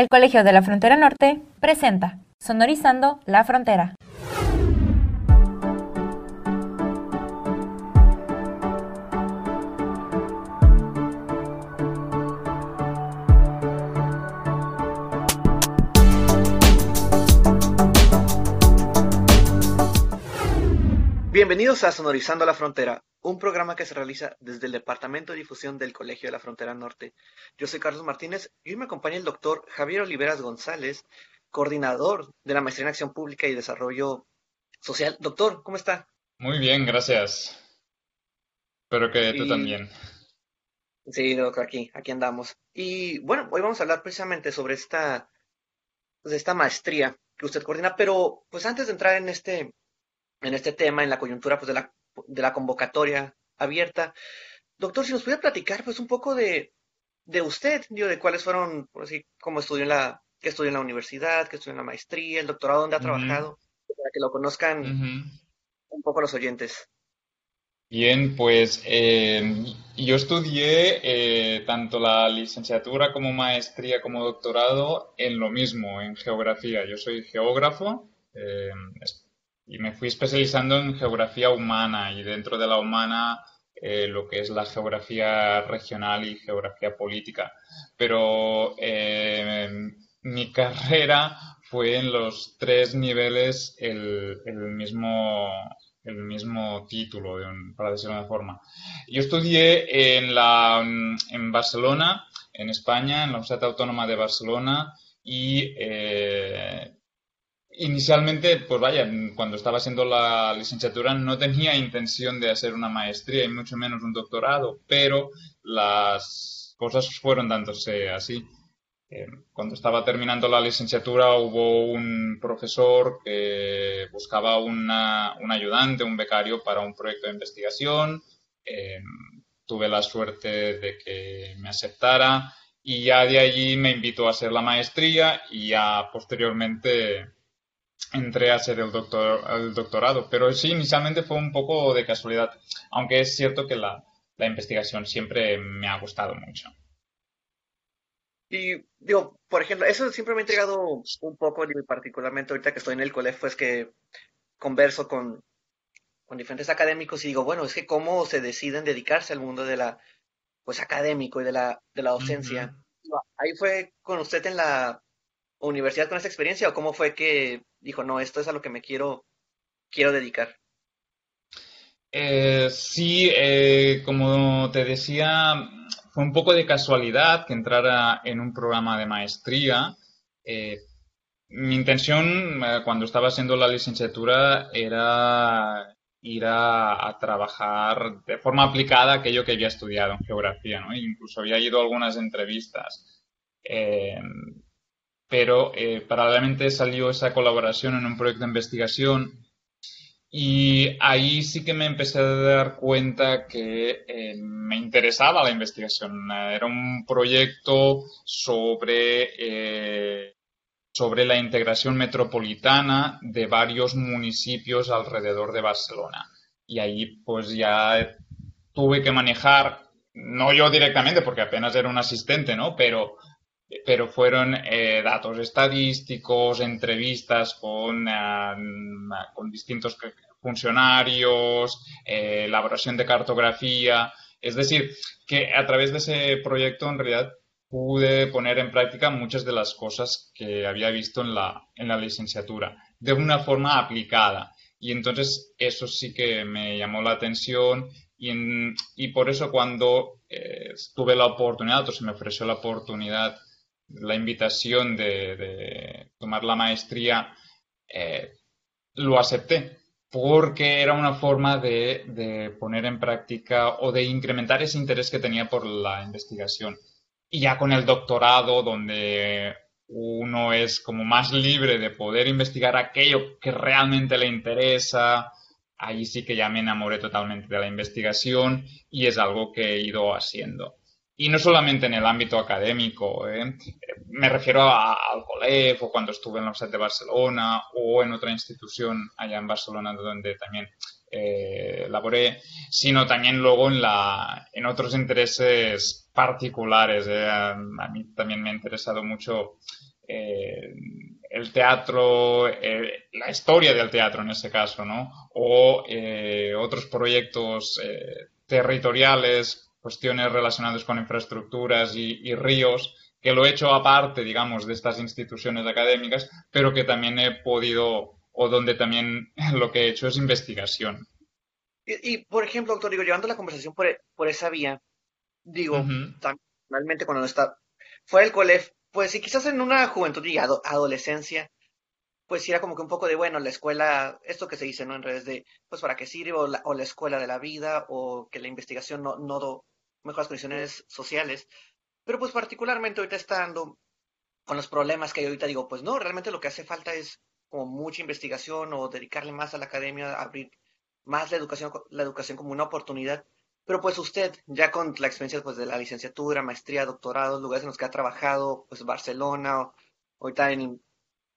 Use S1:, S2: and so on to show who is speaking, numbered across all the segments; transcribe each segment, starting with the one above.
S1: El Colegio de la Frontera Norte presenta Sonorizando la Frontera.
S2: Bienvenidos a Sonorizando la Frontera, un programa que se realiza desde el Departamento de Difusión del Colegio de la Frontera Norte. Yo soy Carlos Martínez y hoy me acompaña el doctor Javier Oliveras González, coordinador de la Maestría en Acción Pública y Desarrollo Social. Doctor, ¿cómo está?
S3: Muy bien, gracias. Espero que tú también.
S2: Sí, doctor, aquí, aquí andamos. Y bueno, hoy vamos a hablar precisamente sobre esta, esta maestría que usted coordina, pero pues antes de entrar en este, en este tema, en la coyuntura pues, de, la, de la convocatoria abierta, doctor, si nos pudiera platicar pues un poco de, de usted, digo, de cuáles fueron, por así, cómo estudió en la, que estudió en la universidad, que estudió en la maestría, el doctorado, dónde ha trabajado, para que lo conozcan un poco los oyentes.
S3: Bien, pues eh, yo estudié eh, tanto la licenciatura como maestría como doctorado en lo mismo, en geografía. Yo soy geógrafo eh, y me fui especializando en geografía humana y dentro de la humana eh, lo que es la geografía regional y geografía política. Pero eh, mi carrera fue en los tres niveles el, mismo el mismo título, para decirlo de una forma. Yo estudié en, la, en Barcelona, en España, en la Universidad Autónoma de Barcelona, y eh, Inicialmente, pues vaya, cuando estaba haciendo la licenciatura no tenía intención de hacer una maestría y mucho menos un doctorado, pero las cosas fueron dándose así. Eh, cuando estaba terminando la licenciatura hubo un profesor que buscaba una, un ayudante, un becario para un proyecto de investigación. Eh, tuve la suerte de que me aceptara y ya de allí me invitó a hacer la maestría y ya posteriormente entré a hacer el, doctor, el doctorado. Pero sí, inicialmente fue un poco de casualidad, aunque es cierto que la, la investigación siempre me ha gustado mucho.
S2: Y digo, por ejemplo, eso siempre me ha intrigado un poco, digo, particularmente ahorita que estoy en el colegio, pues que converso con, con diferentes académicos y digo, bueno, es que cómo se deciden dedicarse al mundo de la, pues académico y de la, de la docencia. Ahí fue con usted en la universidad con esa experiencia o cómo fue que dijo, no, esto es a lo que me quiero, quiero dedicar?
S3: Eh, sí, eh, como te decía, fue un poco de casualidad que entrara en un programa de maestría. Eh, mi intención cuando estaba haciendo la licenciatura era ir a, trabajar de forma aplicada aquello que había estudiado en geografía, ¿no? incluso había ido a algunas entrevistas pero eh, paralelamente salió esa colaboración en un proyecto de investigación y ahí sí que me empecé a dar cuenta que eh, me interesaba la investigación. Era un proyecto sobre, eh, sobre la integración metropolitana de varios municipios alrededor de Barcelona. Y ahí pues ya tuve que manejar, no yo directamente porque apenas era un asistente, ¿no? Pero pero fueron eh, datos estadísticos, entrevistas con, eh, con distintos funcionarios, eh, elaboración de cartografía. Es decir, que a través de ese proyecto en realidad pude poner en práctica muchas de las cosas que había visto en la, en la licenciatura, de una forma aplicada. Y entonces eso sí que me llamó la atención y, y por eso cuando tuve la oportunidad o se me ofreció la oportunidad la invitación de, tomar la maestría, eh, lo acepté porque era una forma de, poner en práctica o de incrementar ese interés que tenía por la investigación. Y ya con el doctorado, donde uno es como más libre de poder investigar aquello que realmente le interesa, ahí sí que ya me enamoré totalmente de la investigación y es algo que he ido haciendo. Y no solamente en el ámbito académico, ¿eh? me refiero al COLEF o cuando estuve en la Universidad de Barcelona o en otra institución allá en Barcelona donde también eh, laboré, sino también luego en, la, en otros intereses particulares. ¿eh? A mí también me ha interesado mucho eh, el teatro, la historia del teatro en ese caso, ¿no? O otros proyectos territoriales, cuestiones relacionadas con infraestructuras y, ríos, que lo he hecho aparte, digamos, de estas instituciones académicas, pero que también he podido, o donde también lo que he hecho es investigación.
S2: Y, por ejemplo, doctor, digo, llevando la conversación por, esa vía, digo, también, realmente cuando está fuera del colegio, pues si quizás en una juventud y adolescencia, pues era como que un poco de, bueno, la escuela, esto que se dice, ¿no? En redes de, pues para qué sirve, o la, escuela de la vida, o que la investigación no, no mejores condiciones sociales. Pero pues particularmente ahorita estando con los problemas que hay ahorita, digo, pues no, realmente lo que hace falta es como mucha investigación o dedicarle más a la academia, abrir más la educación, la educación como una oportunidad. Pero pues usted, ya con la experiencia pues, de la licenciatura, maestría, doctorado, lugares en los que ha trabajado, pues Barcelona, o ahorita en,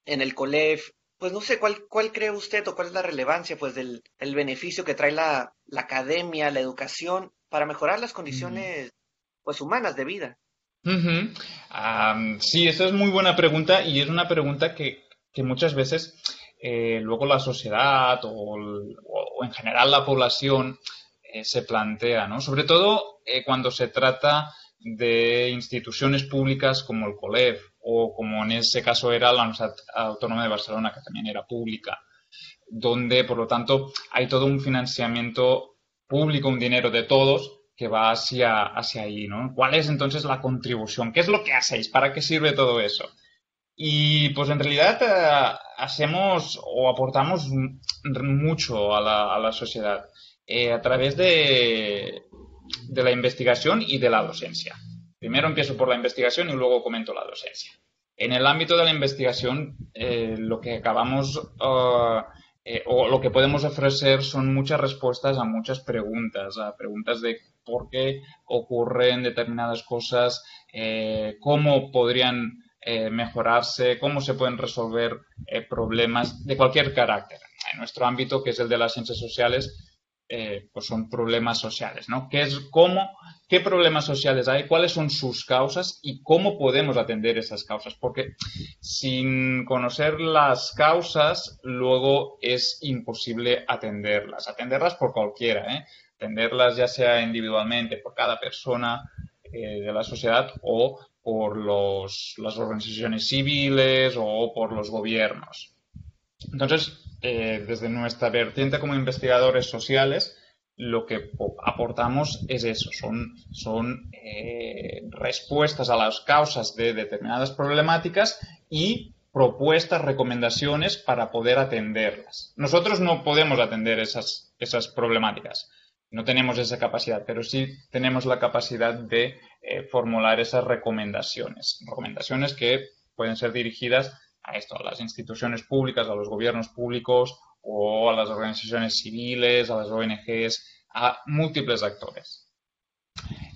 S2: en el COLEF, pues no sé, ¿cuál, ¿cuál cree usted o cuál es la relevancia pues del el beneficio que trae la, la, academia, la educación, para mejorar las condiciones pues humanas de vida?
S3: sí, esa es muy buena pregunta y es una pregunta que, que muchas veces eh, luego la sociedad o, o, en general la población eh, se plantea, ¿no? Sobre todo eh, cuando se trata de instituciones públicas como el COLEF o como en ese caso era la Universidad Autónoma de Barcelona, que también era pública, donde por lo tanto hay todo un financiamiento público, un dinero de todos que va hacia, hacia ahí, ¿no? ¿Cuál es entonces la contribución? ¿Qué es lo que hacéis? ¿Para qué sirve todo eso? Y pues en realidad eh, hacemos o aportamos mucho a la, sociedad. Eh, a través de, de la investigación y de la docencia. Primero empiezo por la investigación y luego comento la docencia. En el ámbito de la investigación, eh, lo que acabamos uh, eh, o lo que podemos ofrecer son muchas respuestas a muchas preguntas, a preguntas de por qué ocurren determinadas cosas, cómo podrían mejorarse, cómo se pueden resolver problemas de cualquier carácter. En nuestro ámbito, que es el de las ciencias sociales, eh, pues son problemas sociales, ¿no? ¿Qué es cómo, qué problemas sociales hay, cuáles son sus causas y cómo podemos atender esas causas? Porque sin conocer las causas, luego es imposible atenderlas. Atenderlas por cualquiera, ¿eh? Atenderlas ya sea individualmente por cada persona eh, de la sociedad o por los, las organizaciones civiles o por los gobiernos. Entonces, eh, desde nuestra vertiente como investigadores sociales, lo que aportamos es eso, son, eh, respuestas a las causas de determinadas problemáticas y propuestas, recomendaciones para poder atenderlas. Nosotros no podemos atender esas, esas problemáticas, no tenemos esa capacidad, pero sí tenemos la capacidad de eh, formular esas recomendaciones, recomendaciones que pueden ser dirigidas a esto, a las instituciones públicas, a los gobiernos públicos o a las organizaciones civiles, a las ONGs, a múltiples actores.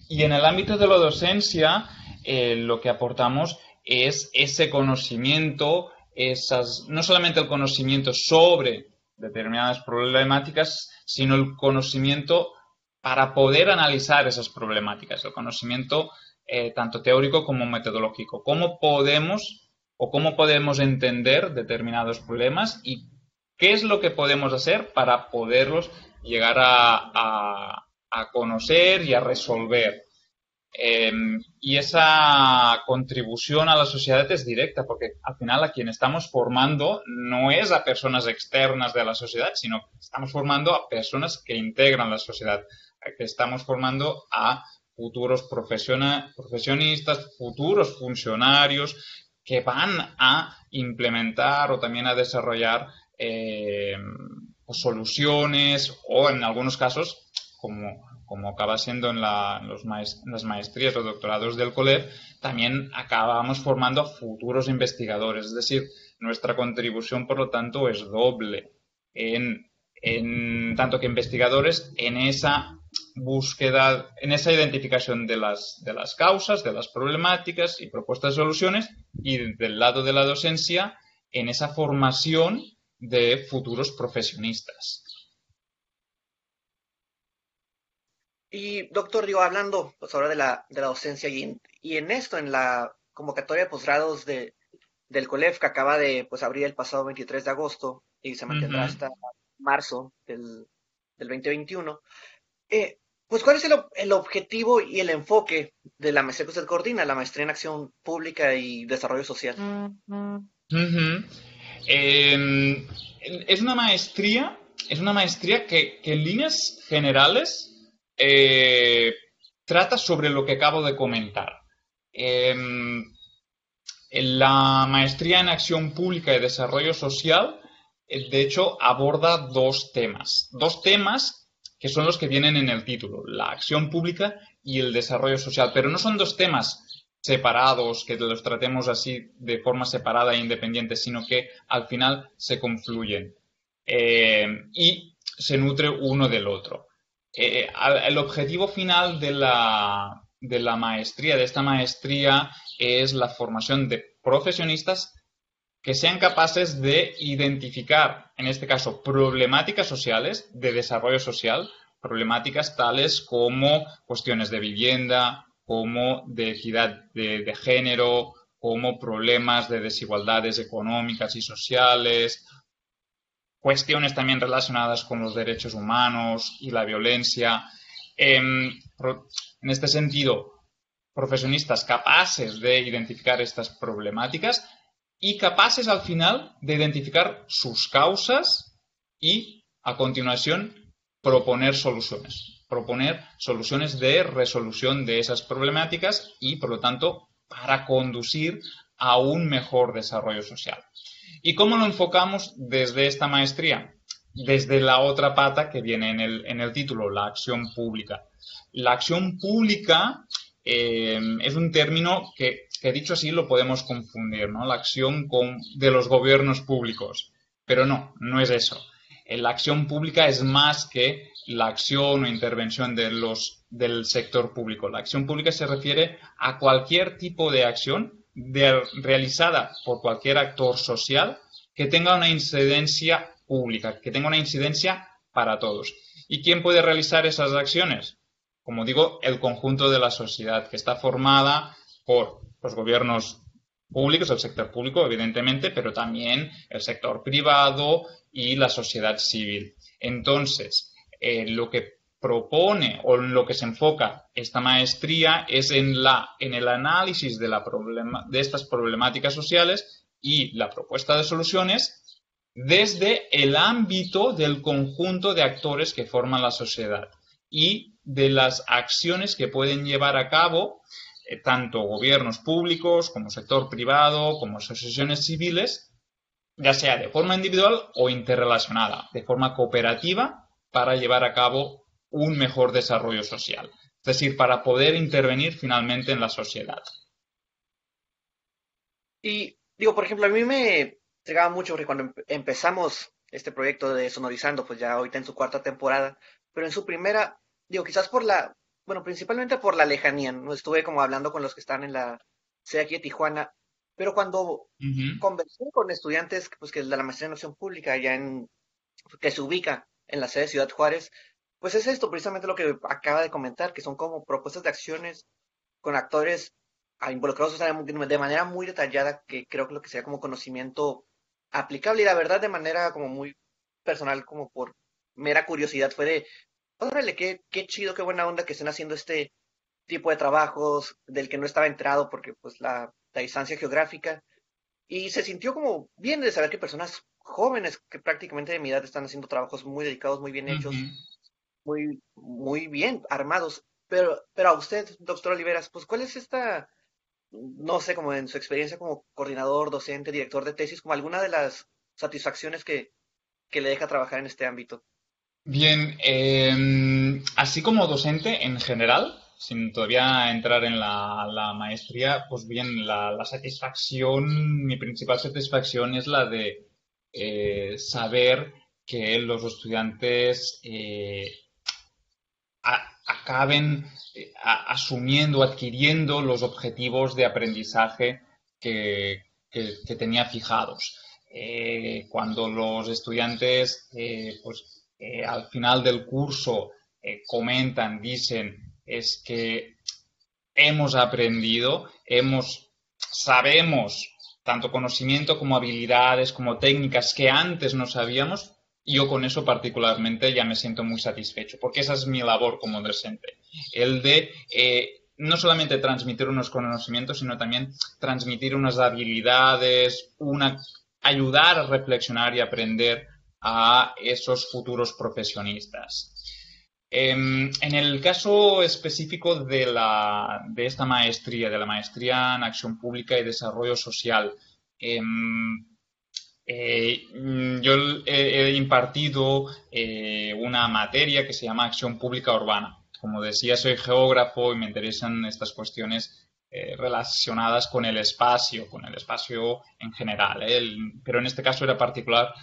S3: Y en el ámbito de la docencia, eh, lo que aportamos es ese conocimiento, esas, no solamente el conocimiento sobre determinadas problemáticas, sino el conocimiento para poder analizar esas problemáticas, el conocimiento eh, tanto teórico como metodológico. ¿Cómo podemos o cómo podemos entender determinados problemas y qué es lo que podemos hacer para poderlos llegar a, conocer y a resolver. Em, y esa contribución a la sociedad es directa, porque al final a quien estamos formando no es a personas externas de la sociedad, sino que estamos formando a personas que integran la sociedad, que estamos formando a futuros profesionistas, futuros funcionarios que van a implementar o también a desarrollar eh, pues, soluciones o en algunos casos, como, como acaba siendo en, las maestrías o doctorados del COLEP, también acabamos formando a futuros investigadores. Es decir, nuestra contribución, por lo tanto, es doble en tanto que investigadores en esa búsqueda, en esa identificación de las, de las causas, de las problemáticas y propuestas de soluciones, y del lado de la docencia, en esa formación de futuros profesionistas.
S2: Y doctor, digo, hablando pues ahora de la, de la docencia y en, y en esto, en la convocatoria de posgrados de, del COLEF que acaba de pues, abrir el pasado 23 de agosto y se mantendrá hasta marzo del, del 2021. Eh, pues, ¿cuál es el, objetivo y el enfoque de la maestría que usted coordina, la maestría en acción pública y desarrollo social?
S3: Em, es una maestría, es una maestría que, en líneas generales eh, trata sobre lo que acabo de comentar. Em, la maestría en acción pública y desarrollo social, eh, de hecho, aborda dos temas. Dos temas que son los que vienen en el título, la acción pública y el desarrollo social. Pero no son dos temas separados, que los tratemos así de forma separada e independiente, sino que al final se confluyen eh, y se nutre uno del otro. Eh, el objetivo final de la, de la maestría, de esta maestría, es la formación de profesionistas que sean capaces de identificar, en este caso, problemáticas sociales de desarrollo social, problemáticas tales como cuestiones de vivienda, como de equidad de, género, como problemas de desigualdades económicas y sociales, cuestiones también relacionadas con los derechos humanos y la violencia. Em, en este sentido, profesionistas capaces de identificar estas problemáticas y capaces al final de identificar sus causas y a continuación proponer soluciones. Proponer soluciones de resolución de esas problemáticas y, por lo tanto, para conducir a un mejor desarrollo social. ¿Y cómo lo enfocamos desde esta maestría? Desde la otra pata que viene en el, en el título, la acción pública. La acción pública eh, es un término que que dicho así lo podemos confundir, ¿no? La acción de los gobiernos públicos. Pero no, no es eso. Eh, la acción pública es más que la acción o intervención de los, del sector público. La acción pública se refiere a cualquier tipo de acción realizada por cualquier actor social que tenga una incidencia pública, que tenga una incidencia para todos. ¿Y quién puede realizar esas acciones? Como digo, el conjunto de la sociedad, que está formada por los gobiernos públicos, el sector público, evidentemente, pero también el sector privado y la sociedad civil. Entonces, eh, lo que propone o en lo que se enfoca esta maestría es en, la, en el análisis de, la problema, de estas problemáticas sociales y la propuesta de soluciones desde el ámbito del conjunto de actores que forman la sociedad y de las acciones que pueden llevar a cabo eh, tanto gobiernos públicos como sector privado, como asociaciones civiles, ya sea de forma individual o interrelacionada, de forma cooperativa, para llevar a cabo un mejor desarrollo social. Es decir, para poder intervenir finalmente en la sociedad.
S2: Y digo, por ejemplo, a mí me llegaba mucho porque cuando empezamos este proyecto de Sonorizando, pues ya ahorita en su cuarta temporada, pero en su primera, digo, quizás por la bueno, principalmente por la lejanía, ¿no? Estuve como hablando con los que están en la sede aquí de Tijuana, pero cuando conversé con estudiantes pues, que de la maestría en acción pública, ya en, que se ubica en la sede de Ciudad Juárez, pues es esto precisamente lo que acaba de comentar, que son como propuestas de acciones con actores involucrados de manera muy detallada, que creo que lo que sea como conocimiento aplicable y la verdad de manera como muy personal, como por mera curiosidad, fue de, órale, qué, qué chido, qué buena onda que estén haciendo este tipo de trabajos del que no estaba enterado porque pues la, distancia geográfica y se sintió como bien de saber que personas jóvenes que prácticamente de mi edad están haciendo trabajos muy dedicados, muy bien hechos, muy, muy bien armados. Pero, pero a usted, doctor Oliveras, pues ¿cuál es esta, no sé, como en su experiencia como coordinador, docente, director de tesis, como alguna de las satisfacciones que, que le deja trabajar en este ámbito?
S3: Bien, em, así como docente en general, sin todavía entrar en la, maestría, pues bien, la, satisfacción, mi principal satisfacción es la de eh, saber que los estudiantes eh, acaben eh, asumiendo, adquiriendo los objetivos de aprendizaje que, que tenía fijados. cuando los estudiantes pues, eh, al final del curso eh, comentan, dicen, es que hemos aprendido, hemos, sabemos tanto conocimiento como habilidades, como técnicas que antes no sabíamos, yo con eso particularmente ya me siento muy satisfecho, porque esa es mi labor como docente, el de eh, no solamente transmitir unos conocimientos, sino también transmitir unas habilidades, una, ayudar a reflexionar y aprender a esos futuros profesionistas. Em, en el caso específico de, la, de, esta maestría, de la maestría en acción pública y desarrollo social, em, eh, yo he, impartido eh, una materia que se llama acción pública urbana. Como decía, soy geógrafo y me interesan estas cuestiones eh, relacionadas con el espacio, con el espacio en general. pero en este caso era particular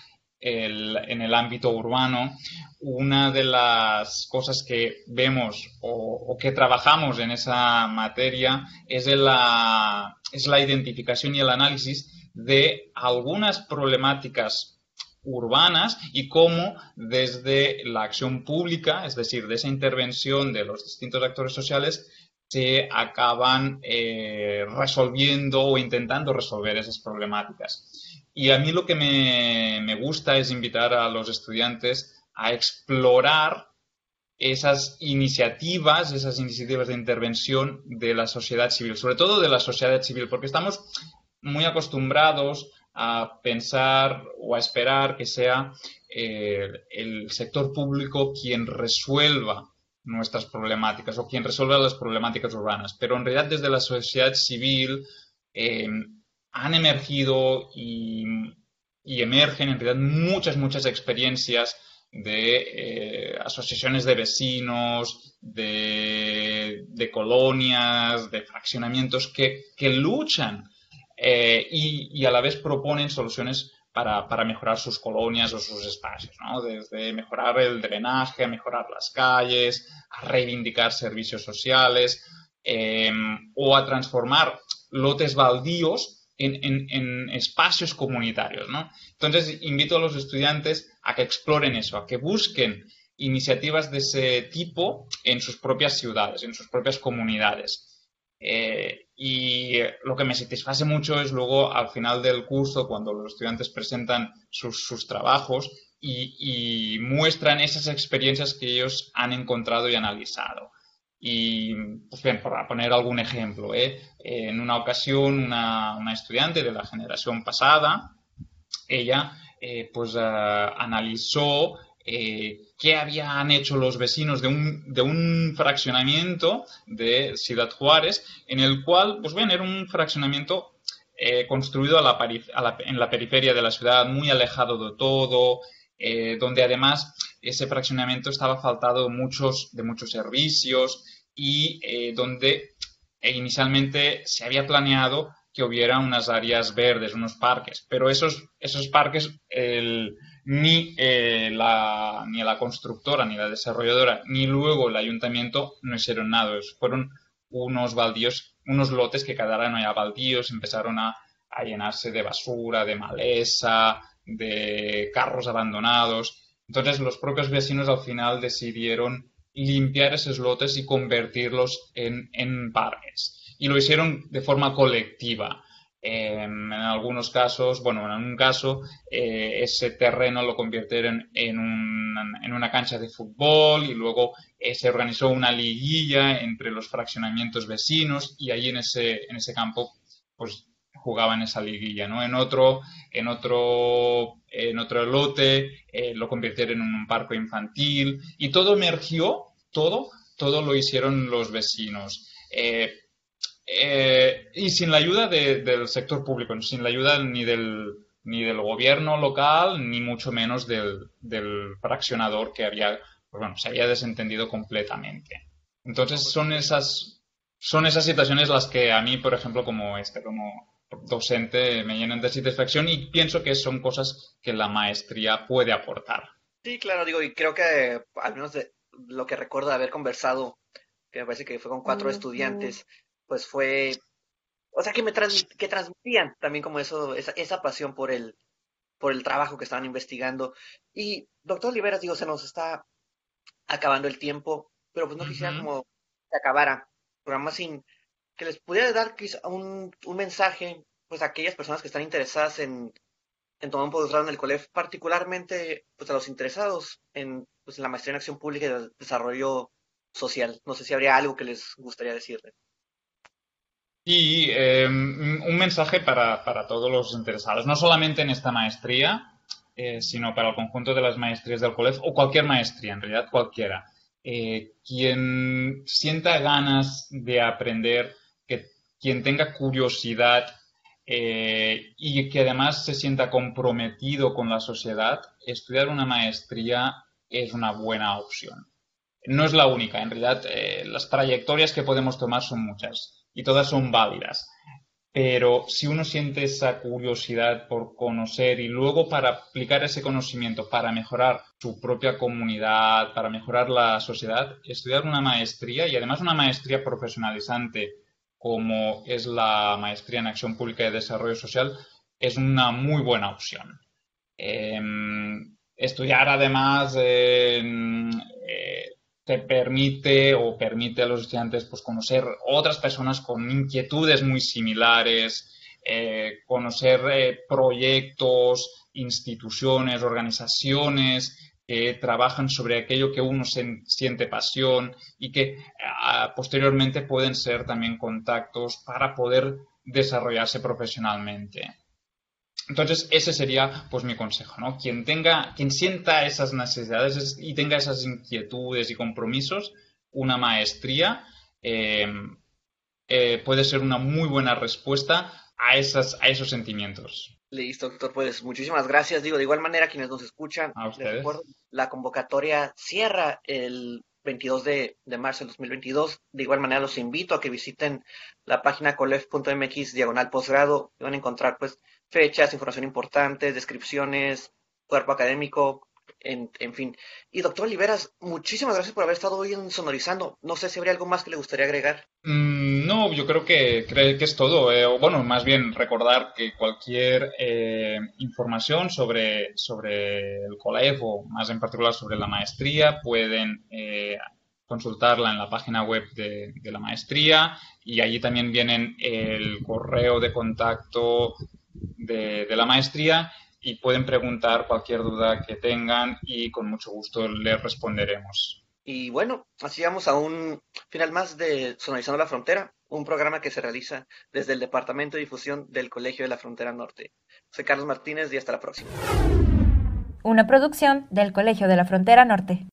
S3: en el ámbito urbano, una de las cosas que vemos o, que trabajamos en esa materia es la, identificación y el análisis de algunas problemáticas urbanas y cómo desde la acción pública, es decir, de esa intervención de los distintos actores sociales, se acaban eh, resolviendo o intentando resolver esas problemáticas. Y a mí lo que me, gusta es invitar a los estudiantes a explorar esas iniciativas, esas iniciativas de intervención de la sociedad civil, sobre todo de la sociedad civil, porque estamos muy acostumbrados a pensar o a esperar que sea eh, el sector público quien resuelva nuestras problemáticas o quien resuelva las problemáticas urbanas. Pero en realidad desde la sociedad civil eh, han emergido y, emergen en realidad muchas, muchas experiencias de eh, asociaciones de vecinos, de, colonias, de fraccionamientos que, luchan eh, y, a la vez proponen soluciones para, mejorar sus colonias o sus espacios, ¿no? desde mejorar el drenaje, a mejorar las calles, a reivindicar servicios sociales eh, o a transformar lotes baldíos en, espacios comunitarios, ¿no? Entonces, invito a los estudiantes a que exploren eso, a que busquen iniciativas de ese tipo en sus propias ciudades, en sus propias comunidades. Eh, y lo que me satisface mucho es luego al final del curso, cuando los estudiantes presentan sus, trabajos y, muestran esas experiencias que ellos han encontrado y analizado. Y, pues bien, para poner algún ejemplo, ¿eh? en una ocasión una, estudiante de la generación pasada, ella eh, pues ah, analizó eh, qué habían hecho los vecinos de un, de un, fraccionamiento de Ciudad Juárez, en el cual, pues bien, era un fraccionamiento construido en la periferia de la ciudad, muy alejado de todo, donde además ese fraccionamiento estaba faltado muchos, de muchos servicios, y eh, donde inicialmente se había planeado que hubiera unas áreas verdes, unos parques, pero esos, esos parques ni, eh, la, ni la constructora, ni la desarrolladora, ni luego el ayuntamiento no hicieron nada. Fueron unos baldíos, unos lotes que quedaron allá baldíos, empezaron a, a llenarse de basura, de maleza, de carros abandonados. Entonces los propios vecinos al final decidieron limpiar esos lotes y convertirlos en, parques. Y lo hicieron de forma colectiva. Em, en algunos casos, bueno, en un caso, eh, ese terreno lo convirtieron en, en, una cancha de fútbol y luego eh, se organizó una liguilla entre los fraccionamientos vecinos y allí en ese, en ese campo, pues jugaban esa liguilla, ¿no? En otro, en otro, en otro lote eh, lo convirtieron en un parque infantil y todo emergió, todo, todo lo hicieron los vecinos. Eh, eh, y sin la ayuda del sector público, sin la ayuda ni del, ni del gobierno local, ni mucho menos del, del fraccionador que había, pues bueno, se había desentendido completamente. Entonces son esas, son esas situaciones las que a mí, por ejemplo, como este, como docente me llenan de satisfacción y pienso que son cosas que la maestría puede aportar.
S2: Sí, claro, digo, y creo que al menos de lo que recuerdo de haber conversado, que me parece que fue con cuatro estudiantes, pues fue, o sea, que me que transmitían también como eso, esa, esa pasión por el, por el trabajo que estaban investigando. Y, doctor Oliveras, digo, se nos está acabando el tiempo, pero pues no quisiera como que acabara, programa sin que les pudiera dar un, un mensaje pues aquellas personas que están interesadas en, en tomar un posgrado en el COLEF, particularmente pues a los interesados en, pues, en la maestría en acción pública y desarrollo social. No sé si habría algo que les gustaría decirle.
S3: Y em, un mensaje para, para, todos los interesados, no solamente en esta maestría, eh, sino para el conjunto de las maestrías del colegio o cualquier maestría, en realidad cualquiera. Eh, quien sienta ganas de aprender, quien tenga curiosidad eh, y que además se sienta comprometido con la sociedad, estudiar una maestría es una buena opción. No es la única, en realidad las trayectorias que podemos tomar son muchas y todas son válidas. Pero si uno siente esa curiosidad por conocer y luego para aplicar ese conocimiento para mejorar su propia comunidad, para mejorar la sociedad, estudiar una maestría y además una maestría profesionalizante como es la maestría en acción pública y desarrollo social es una muy buena opción. Em, estudiar además en, te permite o permite a los estudiantes pues, conocer otras personas con inquietudes muy similares, eh, conocer eh, proyectos, instituciones, organizaciones que trabajan sobre aquello que uno siente pasión y que ah, posteriormente pueden ser también contactos para poder desarrollarse profesionalmente. Entonces, ese sería pues mi consejo, ¿no? Quien tenga, quien sienta esas necesidades y tenga esas inquietudes y compromisos, una maestría eh, eh, puede ser una muy buena respuesta a, esas, a esos sentimientos.
S2: Listo, doctor. Pues muchísimas gracias. Digo, de igual manera, quienes nos escuchan, la convocatoria cierra el 22 de, marzo del 2022. De igual manera, los invito a que visiten la página colef.mx diagonal posgrado. Van a encontrar, pues, fechas, información importante, descripciones, cuerpo académico, en, fin. Y doctor Oliveras, muchísimas gracias por haber estado hoy en Sonorizando. No sé si habría algo más que le gustaría agregar.
S3: Mm, no, yo creo que, es todo. Eh, bueno, más bien recordar que cualquier eh, información sobre, sobre el COLEF o más en particular sobre la maestría pueden eh, consultarla en la página web de, de la maestría y allí también vienen el correo de contacto de, la maestría y pueden preguntar cualquier duda que tengan y con mucho gusto les responderemos.
S2: Y bueno, así vamos a un final más de Sonorizando la Frontera, un programa que se realiza desde el Departamento de Difusión del Colegio de la Frontera Norte. Soy Carlos Martínez y hasta la próxima.
S1: Una producción del Colegio de la Frontera Norte.